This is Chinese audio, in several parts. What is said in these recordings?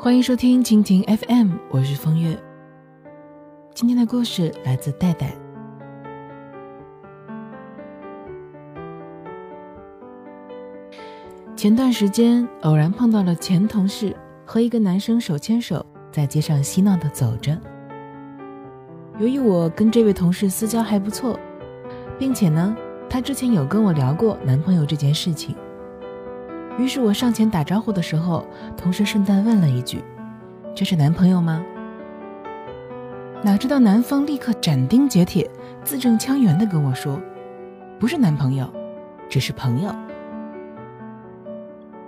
欢迎收听蜻蜓 FM，我是风月。今天的故事来自戴戴。前段时间偶然碰到了前同事和一个男生手牵手在街上嬉闹的走着。由于我跟这位同事私交还不错，并且呢，他之前有跟我聊过男朋友这件事情。于是我上前打招呼的时候，同事顺带问了一句：“这是男朋友吗？”哪知道男方立刻斩钉截铁、字正腔圆的跟我说：“不是男朋友，只是朋友。”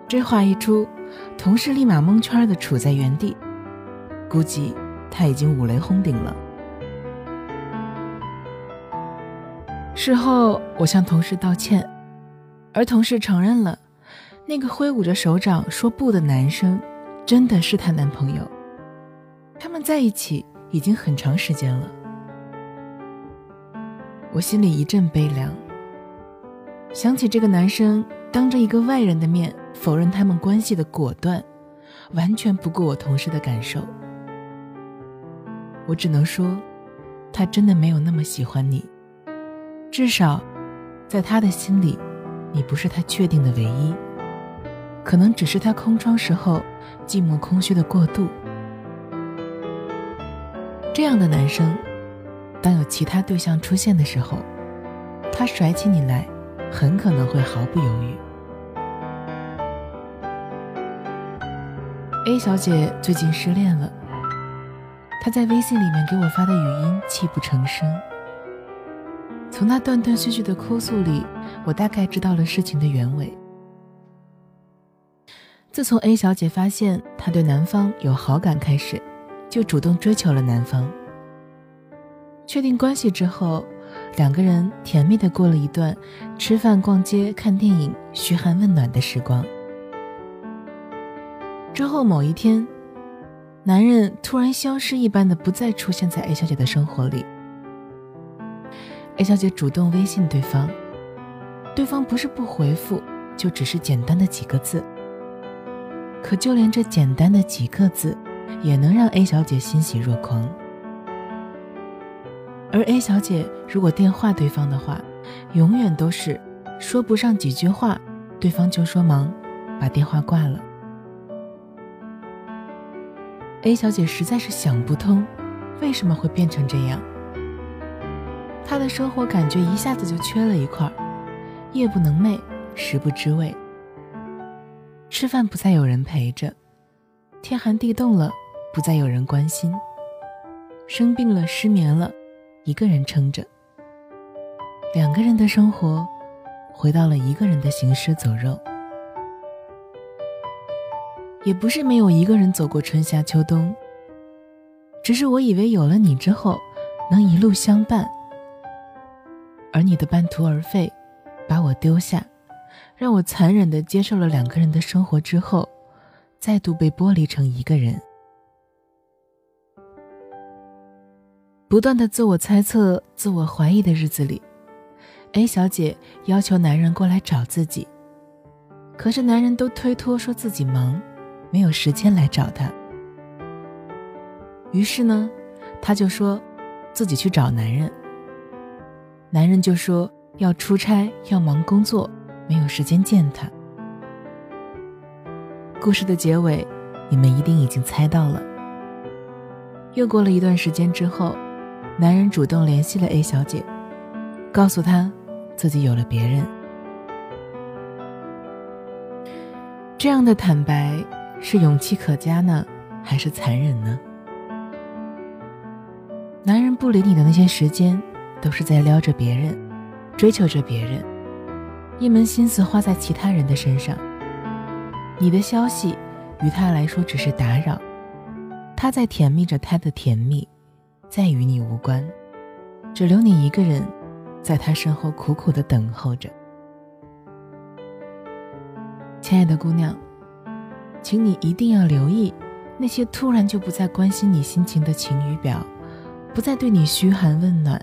这话一出，同事立马蒙圈的杵在原地，估计他已经五雷轰顶了。事后我向同事道歉，而同事承认了。那个挥舞着手掌说不的男生，真的是她男朋友。他们在一起已经很长时间了。我心里一阵悲凉，想起这个男生当着一个外人的面否认他们关系的果断，完全不顾我同事的感受。我只能说，他真的没有那么喜欢你。至少，在他的心里，你不是他确定的唯一。可能只是他空窗时候寂寞空虚的过渡。这样的男生，当有其他对象出现的时候，他甩起你来，很可能会毫不犹豫。A 小姐最近失恋了，她在微信里面给我发的语音泣不成声。从她断断续续的哭诉里，我大概知道了事情的原委。自从 A 小姐发现她对男方有好感开始，就主动追求了男方。确定关系之后，两个人甜蜜的过了一段吃饭、逛街、看电影、嘘寒问暖的时光。之后某一天，男人突然消失一般的不再出现在 A 小姐的生活里。A 小姐主动微信对方，对方不是不回复，就只是简单的几个字。可就连这简单的几个字，也能让 A 小姐欣喜若狂。而 A 小姐如果电话对方的话，永远都是说不上几句话，对方就说忙，把电话挂了。A 小姐实在是想不通，为什么会变成这样。她的生活感觉一下子就缺了一块，夜不能寐，食不知味。吃饭不再有人陪着，天寒地冻了不再有人关心，生病了失眠了，一个人撑着。两个人的生活，回到了一个人的行尸走肉。也不是没有一个人走过春夏秋冬，只是我以为有了你之后，能一路相伴，而你的半途而废，把我丢下。让我残忍的接受了两个人的生活之后，再度被剥离成一个人。不断的自我猜测、自我怀疑的日子里，A 小姐要求男人过来找自己，可是男人都推脱说自己忙，没有时间来找她。于是呢，她就说自己去找男人，男人就说要出差，要忙工作。没有时间见他。故事的结尾，你们一定已经猜到了。又过了一段时间之后，男人主动联系了 A 小姐，告诉她自己有了别人。这样的坦白是勇气可嘉呢，还是残忍呢？男人不理你的那些时间，都是在撩着别人，追求着别人。一门心思花在其他人的身上，你的消息于他来说只是打扰，他在甜蜜着他的甜蜜，再与你无关，只留你一个人在他身后苦苦的等候着。亲爱的姑娘，请你一定要留意那些突然就不再关心你心情的晴雨表，不再对你嘘寒问暖，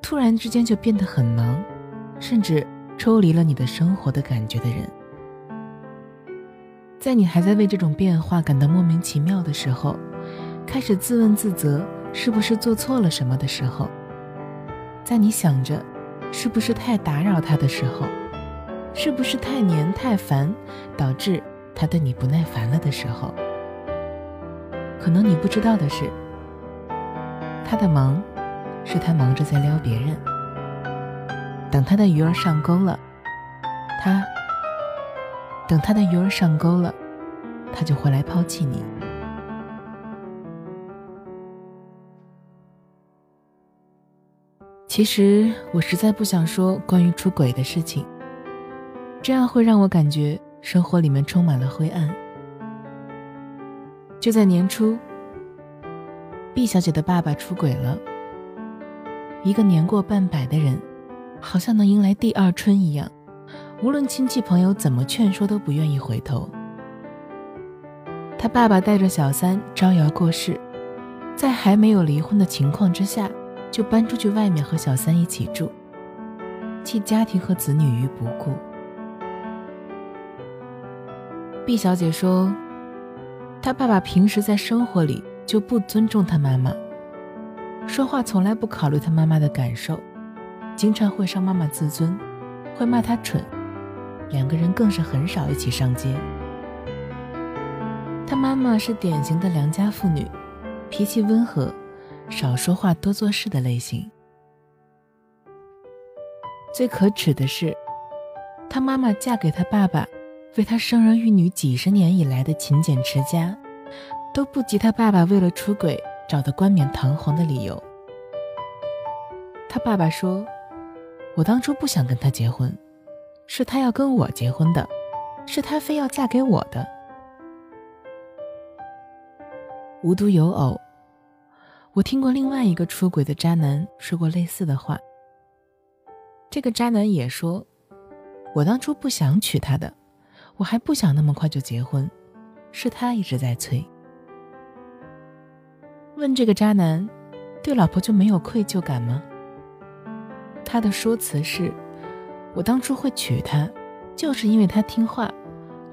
突然之间就变得很忙，甚至。抽离了你的生活的感觉的人，在你还在为这种变化感到莫名其妙的时候，开始自问自责是不是做错了什么的时候，在你想着是不是太打扰他的时候，是不是太黏太烦导致他对你不耐烦了的时候，可能你不知道的是，他的忙是他忙着在撩别人，等他的鱼儿上钩了，他。等他的鱼儿上钩了，他就会来抛弃你。其实我实在不想说关于出轨的事情，这样会让我感觉生活里面充满了灰暗。就在年初，B 小姐的爸爸出轨了，一个年过半百的人，好像能迎来第二春一样。无论亲戚朋友怎么劝说，都不愿意回头。他爸爸带着小三招摇过市，在还没有离婚的情况之下，就搬出去外面和小三一起住，弃家庭和子女于不顾。毕小姐说，她爸爸平时在生活里就不尊重她妈妈，说话从来不考虑她妈妈的感受，经常会伤妈妈自尊，会骂她蠢。两个人更是很少一起上街。他妈妈是典型的良家妇女，脾气温和，少说话多做事的类型。最可耻的是，他妈妈嫁给他爸爸，为他生儿育女几十年以来的勤俭持家，都不及他爸爸为了出轨找的冠冕堂皇的理由。他爸爸说：“我当初不想跟他结婚。”是他要跟我结婚的，是他非要嫁给我的。无独有偶，我听过另外一个出轨的渣男说过类似的话。这个渣男也说：“我当初不想娶她的，我还不想那么快就结婚，是他一直在催。”问这个渣男，对老婆就没有愧疚感吗？他的说辞是。我当初会娶她，就是因为她听话，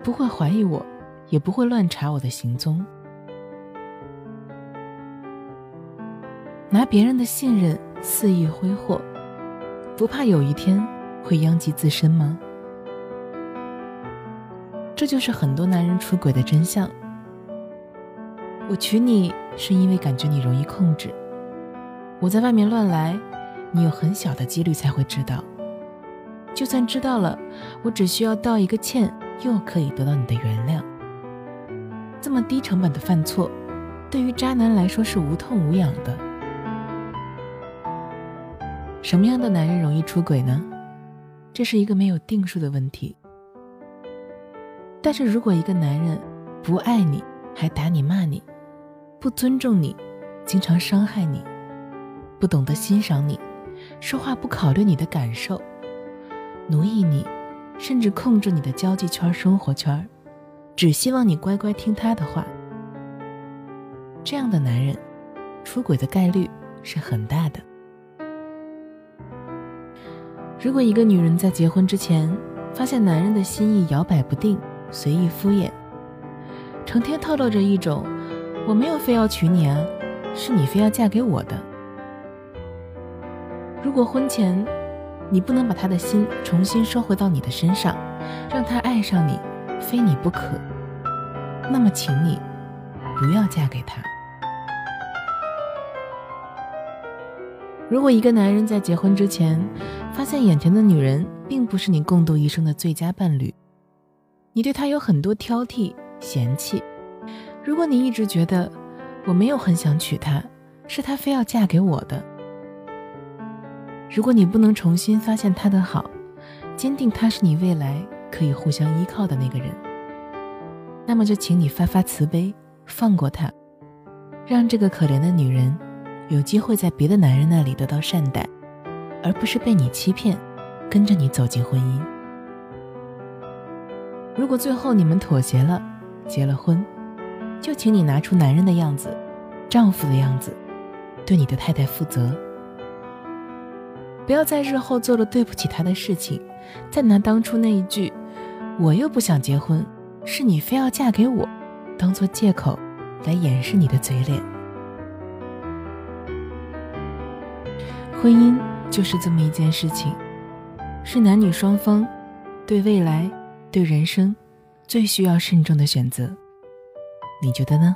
不会怀疑我，也不会乱查我的行踪。拿别人的信任肆意挥霍，不怕有一天会殃及自身吗？这就是很多男人出轨的真相。我娶你是因为感觉你容易控制，我在外面乱来，你有很小的几率才会知道。就算知道了，我只需要道一个歉，又可以得到你的原谅。这么低成本的犯错，对于渣男来说是无痛无痒的。什么样的男人容易出轨呢？这是一个没有定数的问题。但是如果一个男人不爱你，还打你骂你，不尊重你，经常伤害你，不懂得欣赏你，说话不考虑你的感受。奴役你，甚至控制你的交际圈、生活圈，只希望你乖乖听他的话。这样的男人，出轨的概率是很大的。如果一个女人在结婚之前发现男人的心意摇摆不定、随意敷衍，成天透露着一种“我没有非要娶你啊，是你非要嫁给我的”，如果婚前，你不能把他的心重新收回到你的身上，让他爱上你，非你不可。那么，请你不要嫁给他。如果一个男人在结婚之前发现眼前的女人并不是你共度一生的最佳伴侣，你对他有很多挑剔、嫌弃。如果你一直觉得我没有很想娶她，是她非要嫁给我的。如果你不能重新发现他的好，坚定他是你未来可以互相依靠的那个人，那么就请你发发慈悲，放过他，让这个可怜的女人有机会在别的男人那里得到善待，而不是被你欺骗，跟着你走进婚姻。如果最后你们妥协了，结了婚，就请你拿出男人的样子，丈夫的样子，对你的太太负责。不要在日后做了对不起他的事情，再拿当初那一句“我又不想结婚，是你非要嫁给我，当做借口来掩饰你的嘴脸。婚姻就是这么一件事情，是男女双方对未来、对人生最需要慎重的选择。你觉得呢？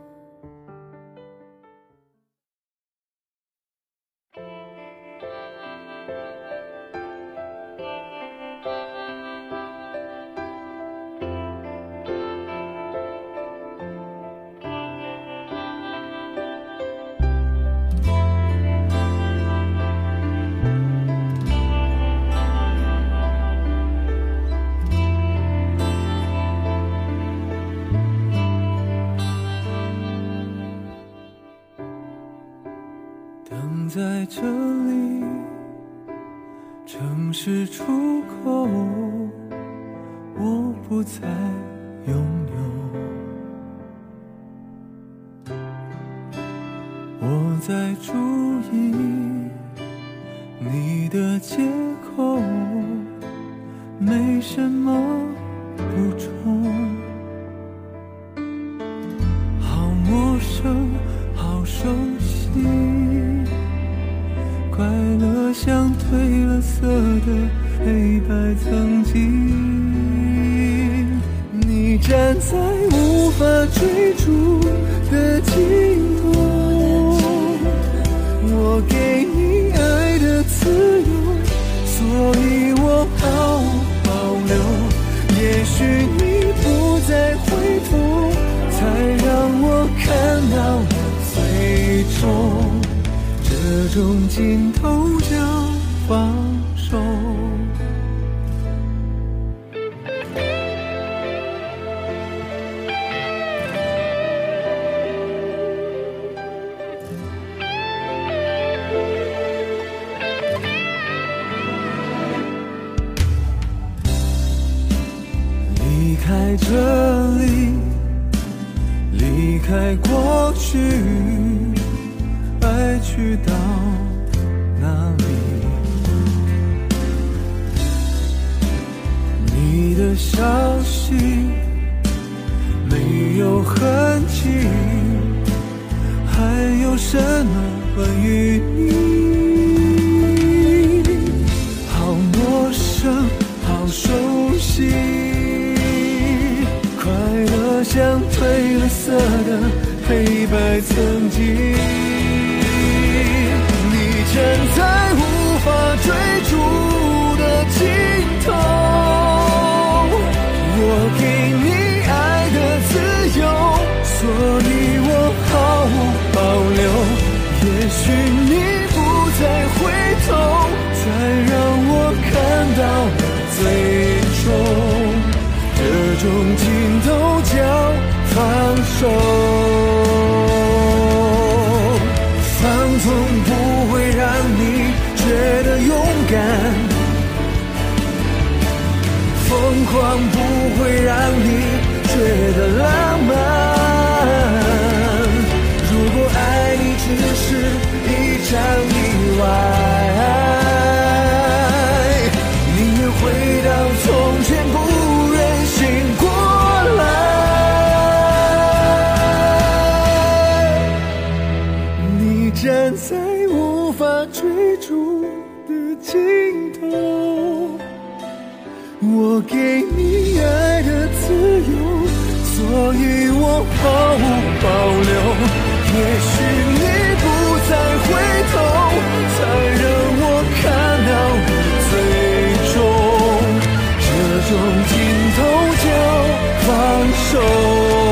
在这里，城市出口，我不再拥有。我在注意你的肩站在无法追逐的尽头，我给你爱的自由，所以我毫无保留。也许你不再回头，才让我看到了最终。这种尽头叫消息没有痕迹，还有什么关于你？好陌生，好熟悉，快乐像褪了色的黑白曾经。你站在无法追逐疯狂不会让你觉得浪漫。如果爱你只是一场意外，宁愿回到从前，不忍醒过来。你站在无法追逐的。尽给你爱的自由，所以我毫无保留。也许你不再回头，才让我看到你最终。这种尽头叫放手。